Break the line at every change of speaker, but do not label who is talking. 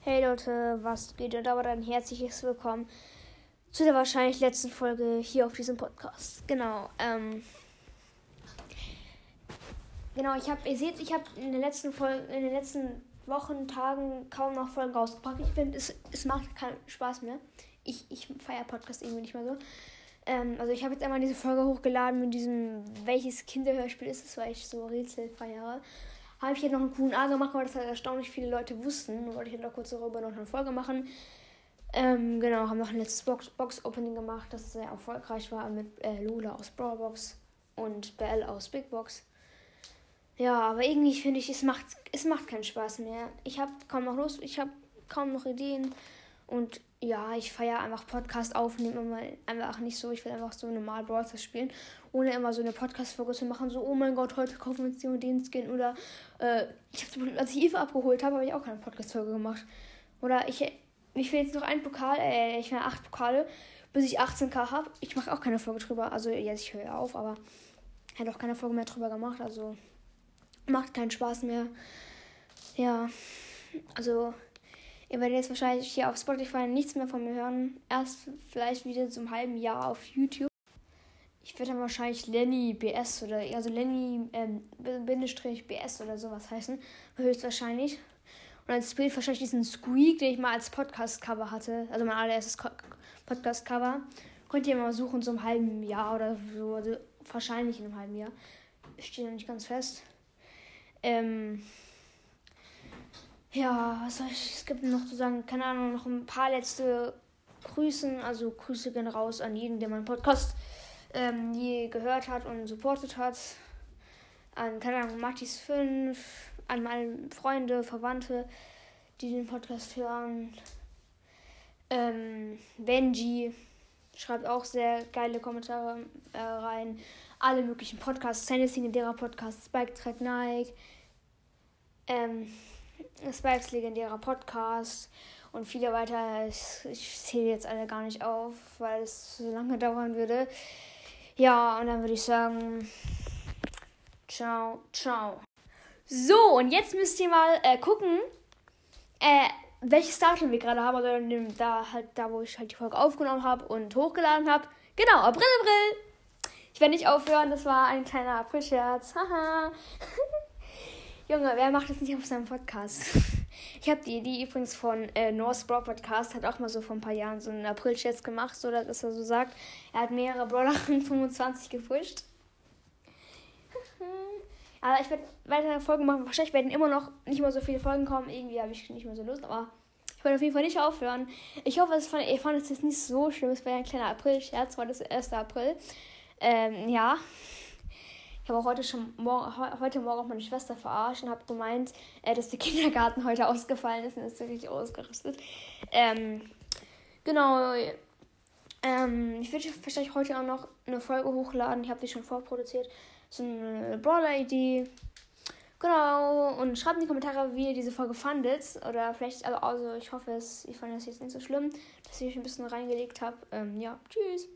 Hey Leute, was geht? Und aber dann herzliches Willkommen zu der wahrscheinlich letzten Folge hier auf diesem Podcast. Genau. Ähm, genau, ich habe, ihr seht, ich habe in den letzten Folgen, in den letzten Wochen, Tagen kaum noch Folgen rausgebracht. Ich finde, es, es macht keinen Spaß mehr. Ich, ich feiere Podcast irgendwie nicht mehr so. Ähm, also ich habe jetzt einmal diese Folge hochgeladen mit diesem, welches Kinderhörspiel ist es, weil ich so Rätsel feiere habe ich jetzt noch einen QA gemacht, weil das halt erstaunlich viele Leute wussten. Wollte ich halt noch kurz darüber noch eine Folge machen. Ähm, genau, haben noch ein letztes Box-Opening gemacht, das sehr erfolgreich war mit äh, Lula aus Brawlbox und Bell aus Big Box. Ja, aber irgendwie finde ich, es macht, es macht keinen Spaß mehr. Ich habe kaum noch Lust, ich habe kaum noch Ideen und ja, ich feiere einfach Podcast aufnehmen immer einfach nicht so. Ich will einfach so normal Brawlers spielen, ohne immer so eine Podcast-Folge zu machen. So, oh mein Gott, heute kaufen wir uns den und den Skin. Oder äh, ich habe als ich Eva abgeholt habe, habe ich auch keine Podcast-Folge gemacht. Oder ich, ich will jetzt noch einen Pokal, äh, ich will acht Pokale, bis ich 18k habe. Ich mache auch keine Folge drüber. Also jetzt, ich höre auf, aber hätte auch keine Folge mehr drüber gemacht. Also macht keinen Spaß mehr. Ja, also Ihr werdet jetzt wahrscheinlich hier auf Spotify nichts mehr von mir hören. Erst vielleicht wieder zum halben Jahr auf YouTube. Ich werde dann wahrscheinlich Lenny BS oder also Lenny ähm, Bindestrich BS oder sowas heißen. Höchstwahrscheinlich. Und als Bild wahrscheinlich diesen Squeak, den ich mal als Podcast-Cover hatte. Also mein allererstes Podcast-Cover. Könnt ihr mal suchen, so einem halben Jahr oder so. Also wahrscheinlich in einem halben Jahr. Steht noch nicht ganz fest. Ähm, ja, was soll ich, es gibt noch zu sagen, keine Ahnung, noch ein paar letzte Grüßen. Also Grüße gehen raus an jeden, der meinen Podcast ähm, je gehört hat und supportet hat. An, keine Ahnung, Mattis 5, an meine Freunde, Verwandte, die den Podcast hören. Ähm, Benji schreibt auch sehr geile Kommentare äh, rein. Alle möglichen Podcasts, Tennessee, legendärer Podcast, Spike Track Nike. Ähm, Spikes legendärer Podcast und viele weiter. Ich, zähle jetzt alle gar nicht auf, weil es so lange dauern würde. Ja, und dann würde ich sagen, ciao, ciao. So, und jetzt müsst ihr mal äh, gucken, äh, welches Datum wir gerade haben. Also da halt, da wo ich halt die Folge aufgenommen habe und hochgeladen habe. Genau, April, April. Ich werde nicht aufhören, das war ein kleiner April-Scherz. Haha. Junge, wer macht das nicht auf seinem Podcast? Ich habe die Idee übrigens von äh, North Brawl Podcast, hat auch mal so vor ein paar Jahren so einen April-Chat gemacht, so dass er so sagt, er hat mehrere Brawler 25 gepusht. aber ich werde weitere Folgen machen. Wahrscheinlich werden immer noch nicht mehr so viele Folgen kommen. Irgendwie habe ich nicht mehr so Lust, aber ich werde auf jeden Fall nicht aufhören. Ich hoffe, es fand, ihr fandet es jetzt nicht so schlimm. Es war ja ein kleiner April-Scherz, ist der 1. April. Ähm, ja. Ich habe heute schon morgen, heute Morgen auch meine Schwester verarscht und habe gemeint, äh, dass der Kindergarten heute ausgefallen ist und ist wirklich ausgerüstet. Ähm, genau. Ähm, ich werde wahrscheinlich heute auch noch eine Folge hochladen. Ich habe die schon vorproduziert. So eine Brawler-Idee. Genau. Und schreibt in die Kommentare, wie ihr diese Folge fandet. Oder vielleicht, also, also ich hoffe, es, ich fand es jetzt nicht so schlimm, dass ich euch ein bisschen reingelegt habe. Ähm, ja, tschüss.